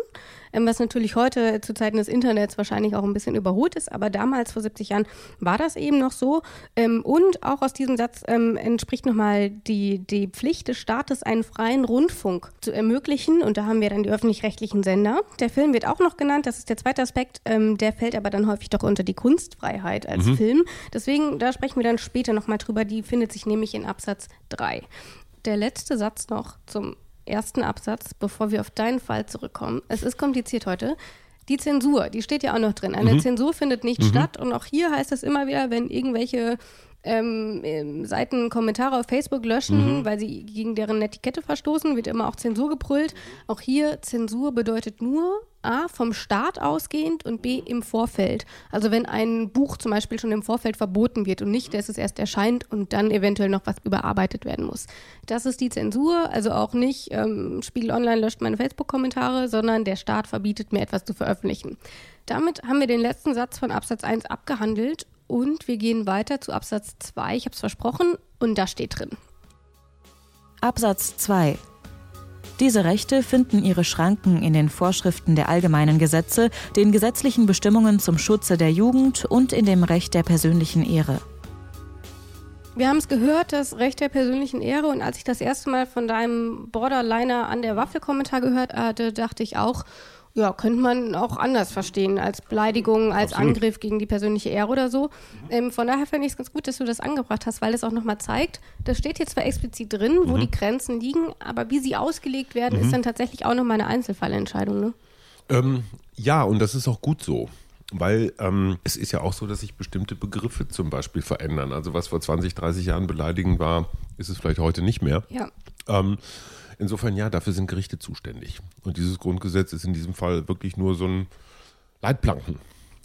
was natürlich heute zu Zeiten des Internets wahrscheinlich auch ein bisschen überholt ist, aber damals vor 70 Jahren war das eben noch so. Ähm, und auch aus diesem Satz ähm, entspricht nochmal die, die Pflicht des Staates, einen freien Rundfunk zu ermöglichen. Und da haben wir dann die öffentlich-rechtlichen Sender. Der Film wird auch noch genannt, das ist der zweite Aspekt, ähm, der fällt aber dann häufig doch unter die Kunstfreiheit als mhm. Film. Deswegen, da sprechen wir dann später nochmal drüber, die findet sich nämlich in Absatz 3. Der letzte Satz noch zum ersten Absatz, bevor wir auf deinen Fall zurückkommen. Es ist kompliziert heute. Die Zensur, die steht ja auch noch drin. Eine mhm. Zensur findet nicht mhm. statt. Und auch hier heißt es immer wieder, wenn irgendwelche ähm, ähm, Seiten Kommentare auf Facebook löschen, mhm. weil sie gegen deren Etikette verstoßen, wird immer auch Zensur gebrüllt. Auch hier Zensur bedeutet nur A, vom Staat ausgehend und B, im Vorfeld. Also wenn ein Buch zum Beispiel schon im Vorfeld verboten wird und nicht, dass es erst erscheint und dann eventuell noch was überarbeitet werden muss. Das ist die Zensur, also auch nicht ähm, Spiegel Online löscht meine Facebook-Kommentare, sondern der Staat verbietet mir etwas zu veröffentlichen. Damit haben wir den letzten Satz von Absatz 1 abgehandelt und wir gehen weiter zu Absatz 2. Ich habe es versprochen und da steht drin. Absatz 2. Diese Rechte finden ihre Schranken in den Vorschriften der allgemeinen Gesetze, den gesetzlichen Bestimmungen zum Schutze der Jugend und in dem Recht der persönlichen Ehre. Wir haben es gehört, das Recht der persönlichen Ehre. Und als ich das erste Mal von deinem Borderliner an der Waffe-Kommentar gehört hatte, dachte ich auch, ja, könnte man auch anders verstehen, als Beleidigung, als Absolut. Angriff gegen die persönliche Ehre oder so. Ähm, von daher finde ich es ganz gut, dass du das angebracht hast, weil es auch nochmal zeigt, das steht hier zwar explizit drin, wo mhm. die Grenzen liegen, aber wie sie ausgelegt werden, mhm. ist dann tatsächlich auch nochmal eine Einzelfallentscheidung. Ne? Ähm, ja, und das ist auch gut so. Weil ähm, es ist ja auch so, dass sich bestimmte Begriffe zum Beispiel verändern. Also was vor 20, 30 Jahren beleidigend war, ist es vielleicht heute nicht mehr. Ja. Insofern ja, dafür sind Gerichte zuständig. Und dieses Grundgesetz ist in diesem Fall wirklich nur so ein Leitplanken.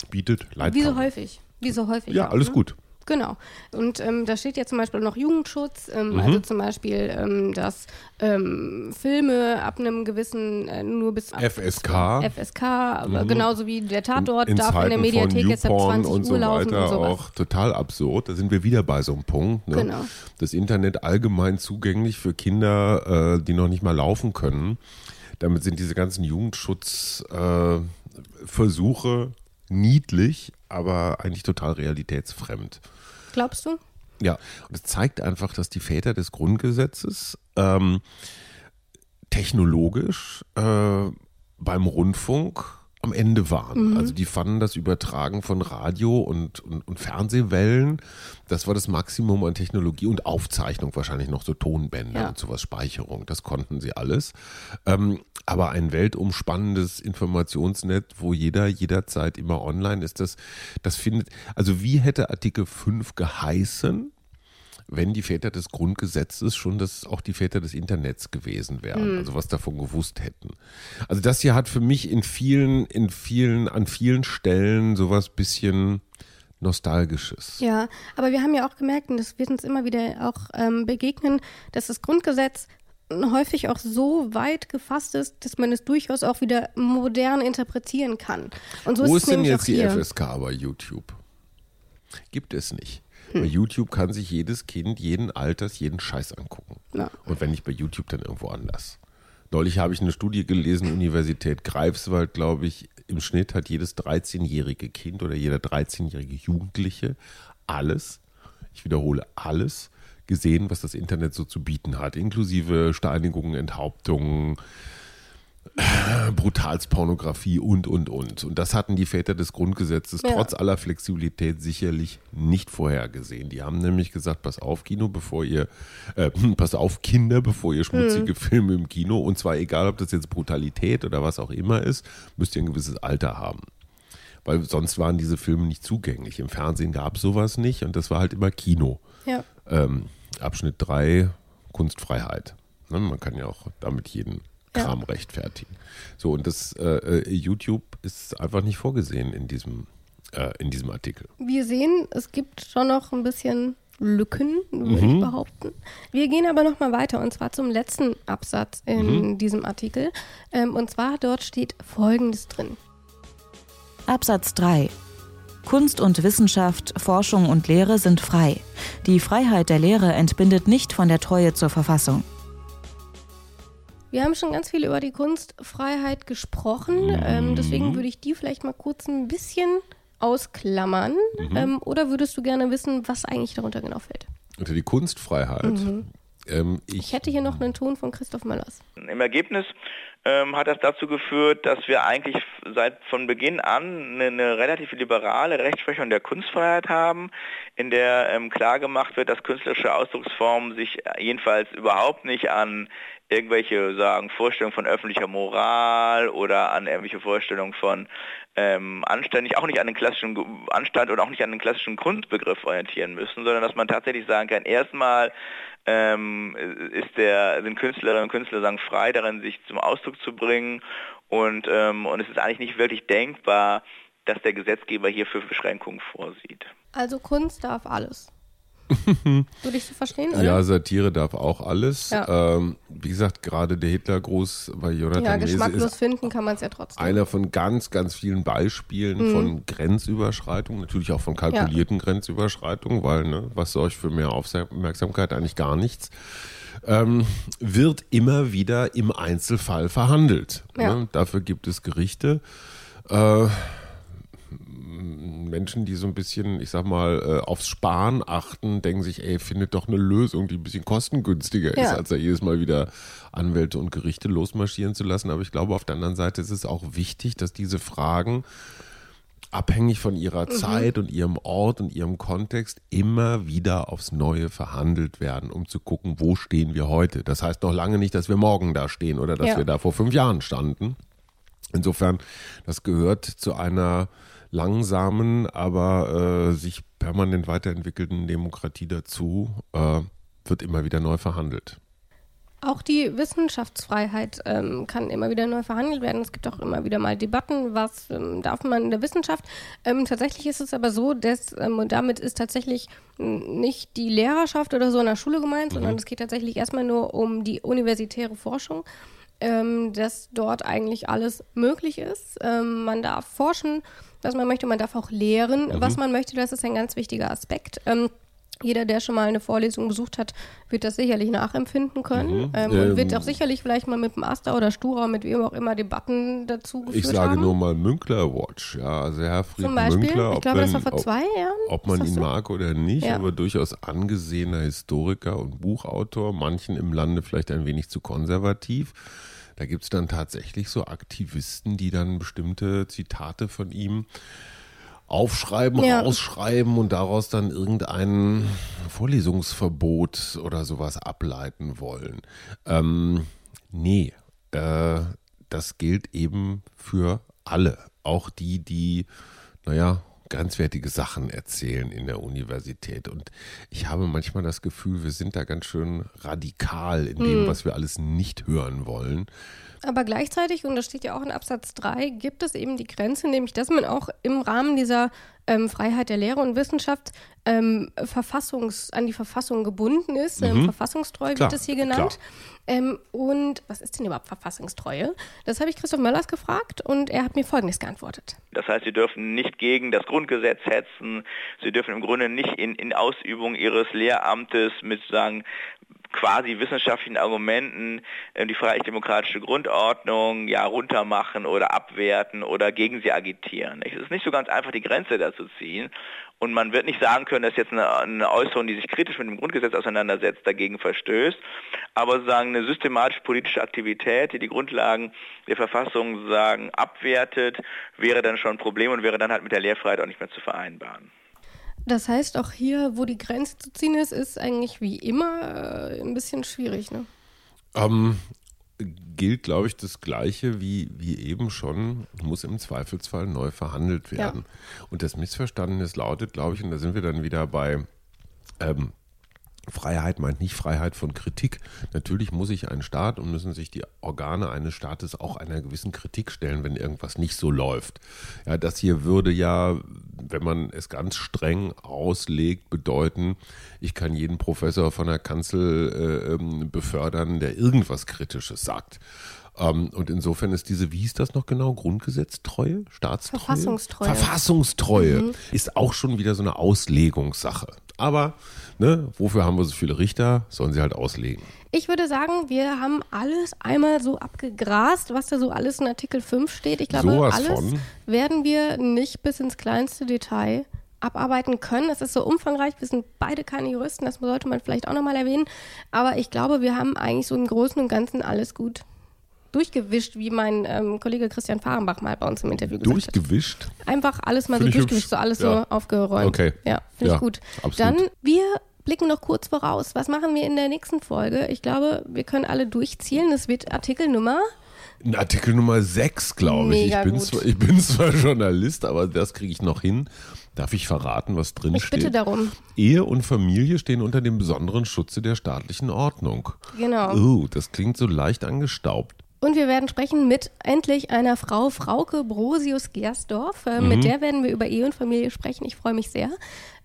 Bietet Leitplanken. Wie so häufig. Wie so häufig. Ja, alles ne? gut. Genau. Und ähm, da steht ja zum Beispiel noch Jugendschutz, ähm, mhm. also zum Beispiel, ähm, dass ähm, Filme ab einem gewissen, äh, nur bis FSK. FSK, mhm. genauso wie der Tatort in, in darf Zeiten in der Mediathek jetzt ab 20 und Uhr so laufen weiter und sowas. auch total absurd. Da sind wir wieder bei so einem Punkt. Ne? Genau. Das Internet allgemein zugänglich für Kinder, äh, die noch nicht mal laufen können. Damit sind diese ganzen Jugendschutzversuche äh, niedlich, aber eigentlich total realitätsfremd. Glaubst du? Ja, und es zeigt einfach, dass die Väter des Grundgesetzes ähm, technologisch äh, beim Rundfunk am Ende waren. Mhm. Also die fanden das Übertragen von Radio und, und, und, Fernsehwellen, das war das Maximum an Technologie und Aufzeichnung, wahrscheinlich noch so Tonbänder ja. und sowas, Speicherung, das konnten sie alles. Ähm, aber ein weltumspannendes Informationsnetz, wo jeder jederzeit immer online ist, das, das findet, also wie hätte Artikel 5 geheißen, wenn die Väter des Grundgesetzes schon das auch die Väter des Internets gewesen wären, mhm. also was davon gewusst hätten. Also das hier hat für mich in vielen, in vielen, an vielen Stellen sowas bisschen Nostalgisches. Ja, aber wir haben ja auch gemerkt, und das wird uns immer wieder auch ähm, begegnen, dass das Grundgesetz häufig auch so weit gefasst ist, dass man es durchaus auch wieder modern interpretieren kann. Und so Wo ist, ist denn jetzt die FSK bei YouTube? Gibt es nicht. Hm. Bei YouTube kann sich jedes Kind jeden Alters jeden Scheiß angucken. Ja. Und wenn nicht bei YouTube, dann irgendwo anders. Neulich habe ich eine Studie gelesen, Universität Greifswald, glaube ich, im Schnitt hat jedes 13-jährige Kind oder jeder 13-jährige Jugendliche alles, ich wiederhole alles, gesehen, was das Internet so zu bieten hat, inklusive Steinigungen, Enthauptungen, Brutalspornografie und, und, und. Und das hatten die Väter des Grundgesetzes ja. trotz aller Flexibilität sicherlich nicht vorhergesehen. Die haben nämlich gesagt, pass auf Kino, bevor ihr, äh, pass auf Kinder, bevor ihr schmutzige mhm. Filme im Kino, und zwar egal, ob das jetzt Brutalität oder was auch immer ist, müsst ihr ein gewisses Alter haben. Weil sonst waren diese Filme nicht zugänglich. Im Fernsehen gab es sowas nicht und das war halt immer Kino. Ja. Ähm, Abschnitt 3, Kunstfreiheit. Ne, man kann ja auch damit jeden Kram ja. rechtfertigen. So, und das äh, äh, YouTube ist einfach nicht vorgesehen in diesem, äh, in diesem Artikel. Wir sehen, es gibt schon noch ein bisschen Lücken, würde mhm. ich behaupten. Wir gehen aber noch mal weiter und zwar zum letzten Absatz in mhm. diesem Artikel. Ähm, und zwar dort steht Folgendes drin. Absatz 3. Kunst und Wissenschaft, Forschung und Lehre sind frei. Die Freiheit der Lehre entbindet nicht von der Treue zur Verfassung. Wir haben schon ganz viel über die Kunstfreiheit gesprochen. Mhm. Ähm, deswegen würde ich die vielleicht mal kurz ein bisschen ausklammern. Mhm. Ähm, oder würdest du gerne wissen, was eigentlich darunter genau fällt? Unter die Kunstfreiheit. Mhm. Ähm, ich, ich, hätte hier noch einen Ton von Christoph Möllers. Im Ergebnis ähm, hat das dazu geführt, dass wir eigentlich seit von Beginn an eine, eine relativ liberale Rechtsprechung der Kunstfreiheit haben, in der ähm, klar gemacht wird, dass künstlerische Ausdrucksformen sich jedenfalls überhaupt nicht an irgendwelche sagen Vorstellungen von öffentlicher Moral oder an irgendwelche Vorstellungen von ähm, anständig, auch nicht an den klassischen Anstand oder auch nicht an den klassischen Kunstbegriff orientieren müssen, sondern dass man tatsächlich sagen kann, erstmal ist der, sind Künstlerinnen und Künstler sagen frei darin, sich zum Ausdruck zu bringen und, ähm, und es ist eigentlich nicht wirklich denkbar, dass der Gesetzgeber hierfür Beschränkungen vorsieht. Also Kunst darf alles. Würde ich so verstehen, oder? Ja, Satire darf auch alles. Ja. Ähm, wie gesagt, gerade der Hitlergruß bei Jonathan Ja, geschmacklos finden kann man es ja trotzdem. Einer von ganz, ganz vielen Beispielen mhm. von Grenzüberschreitungen, natürlich auch von kalkulierten ja. Grenzüberschreitungen, weil, ne, was soll ich für mehr Aufmerksamkeit? Eigentlich gar nichts. Ähm, wird immer wieder im Einzelfall verhandelt. Ja. Ne? Dafür gibt es Gerichte. Äh, Menschen, die so ein bisschen, ich sag mal, äh, aufs Sparen achten, denken sich, ey, findet doch eine Lösung, die ein bisschen kostengünstiger ja. ist, als da jedes Mal wieder Anwälte und Gerichte losmarschieren zu lassen. Aber ich glaube, auf der anderen Seite ist es auch wichtig, dass diese Fragen abhängig von ihrer mhm. Zeit und ihrem Ort und ihrem Kontext immer wieder aufs Neue verhandelt werden, um zu gucken, wo stehen wir heute. Das heißt noch lange nicht, dass wir morgen da stehen oder dass ja. wir da vor fünf Jahren standen. Insofern, das gehört zu einer langsamen, aber äh, sich permanent weiterentwickelnden Demokratie dazu, äh, wird immer wieder neu verhandelt. Auch die Wissenschaftsfreiheit ähm, kann immer wieder neu verhandelt werden. Es gibt auch immer wieder mal Debatten, was ähm, darf man in der Wissenschaft. Ähm, tatsächlich ist es aber so, dass, ähm, und damit ist tatsächlich nicht die Lehrerschaft oder so in der Schule gemeint, mhm. sondern es geht tatsächlich erstmal nur um die universitäre Forschung ähm, dass dort eigentlich alles möglich ist. Ähm, man darf forschen, was man möchte, man darf auch lehren, mhm. was man möchte. Das ist ein ganz wichtiger Aspekt. Ähm, jeder, der schon mal eine Vorlesung besucht hat, wird das sicherlich nachempfinden können mhm. ähm, und wird auch sicherlich vielleicht mal mit dem Aster oder Stura, mit wem auch immer Debatten dazu geführt Ich sage haben. nur mal Münkler Watch, ja, also Herfried Zum Beispiel, Münkler, ich glaube, das war vor ob, zwei Jahren. Ob man ihn so? mag oder nicht, ja. aber durchaus angesehener Historiker und Buchautor, manchen im Lande vielleicht ein wenig zu konservativ. Da gibt es dann tatsächlich so Aktivisten, die dann bestimmte Zitate von ihm aufschreiben, ja. rausschreiben und daraus dann irgendein Vorlesungsverbot oder sowas ableiten wollen. Ähm, nee, äh, das gilt eben für alle. Auch die, die, naja, grenzwertige Sachen erzählen in der Universität. Und ich habe manchmal das Gefühl, wir sind da ganz schön radikal in dem, hm. was wir alles nicht hören wollen. Aber gleichzeitig, und das steht ja auch in Absatz 3, gibt es eben die Grenze, nämlich dass man auch im Rahmen dieser ähm, Freiheit der Lehre und Wissenschaft ähm, Verfassungs, an die Verfassung gebunden ist. Ähm, mhm. Ähm, verfassungstreu klar, wird es hier genannt. Ähm, und was ist denn überhaupt Verfassungstreue? Das habe ich Christoph Möllers gefragt und er hat mir Folgendes geantwortet. Das heißt, Sie dürfen nicht gegen das Grundgesetz hetzen. Sie dürfen im Grunde nicht in, in Ausübung Ihres Lehramtes mit sagen, quasi wissenschaftlichen Argumenten äh, die freiheitlich-demokratische Grundordnung ja runtermachen oder abwerten oder gegen sie agitieren. Es ist nicht so ganz einfach, die Grenze da zu ziehen. Und man wird nicht sagen können, dass jetzt eine, eine Äußerung, die sich kritisch mit dem Grundgesetz auseinandersetzt, dagegen verstößt. Aber sagen eine systematische politische Aktivität, die die Grundlagen der Verfassung sagen abwertet, wäre dann schon ein Problem und wäre dann halt mit der Lehrfreiheit auch nicht mehr zu vereinbaren. Das heißt, auch hier, wo die Grenze zu ziehen ist, ist eigentlich wie immer äh, ein bisschen schwierig, ne? Ähm, gilt, glaube ich, das Gleiche wie, wie eben schon, muss im Zweifelsfall neu verhandelt werden. Ja. Und das Missverständnis lautet, glaube ich, und da sind wir dann wieder bei ähm, Freiheit meint nicht Freiheit von Kritik. Natürlich muss sich ein Staat und müssen sich die Organe eines Staates auch einer gewissen Kritik stellen, wenn irgendwas nicht so läuft. Ja, das hier würde ja, wenn man es ganz streng auslegt, bedeuten, ich kann jeden Professor von der Kanzel äh, ähm, befördern, der irgendwas Kritisches sagt. Um, ähm, und insofern ist diese, wie hieß das noch genau, Grundgesetztreue, Staatstreue? Verfassungstreue. Verfassungstreue mhm. ist auch schon wieder so eine Auslegungssache. Aber ne, wofür haben wir so viele Richter? Sollen sie halt auslegen. Ich würde sagen, wir haben alles einmal so abgegrast, was da so alles in Artikel 5 steht. Ich glaube, Sowas alles von. werden wir nicht bis ins kleinste Detail abarbeiten können. Es ist so umfangreich, wir sind beide keine Juristen, das sollte man vielleicht auch nochmal erwähnen. Aber ich glaube, wir haben eigentlich so im Großen und Ganzen alles gut durchgewischt, wie mein ähm, Kollege Christian Fahrenbach mal bei uns im Interview gesagt hat. Durchgewischt? Einfach alles mal find so durchgewischt, hübsch. so alles ja. so aufgeräumt. Okay. Ja, finde ja, ich gut. Absolut. Dann, wir blicken noch kurz voraus. Was machen wir in der nächsten Folge? Ich glaube, wir können alle durchzielen. Es wird Artikel Nummer Artikel Nummer 6, glaube ich. Ich bin, zwar, ich bin zwar Journalist, aber das kriege ich noch hin. Darf ich verraten, was drin ich steht? Ich bitte darum. Ehe und Familie stehen unter dem besonderen Schutze der staatlichen Ordnung. Genau. Oh, das klingt so leicht angestaubt. Und wir werden sprechen mit endlich einer Frau, Frauke Brosius-Gersdorf. Äh, mhm. Mit der werden wir über Ehe und Familie sprechen. Ich freue mich sehr.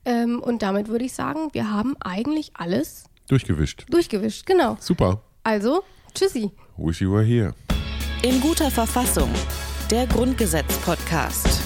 Ähm, und damit würde ich sagen, wir haben eigentlich alles durchgewischt. Durchgewischt, genau. Super. Also, tschüssi. Wish you were here. In guter Verfassung. Der Grundgesetz-Podcast.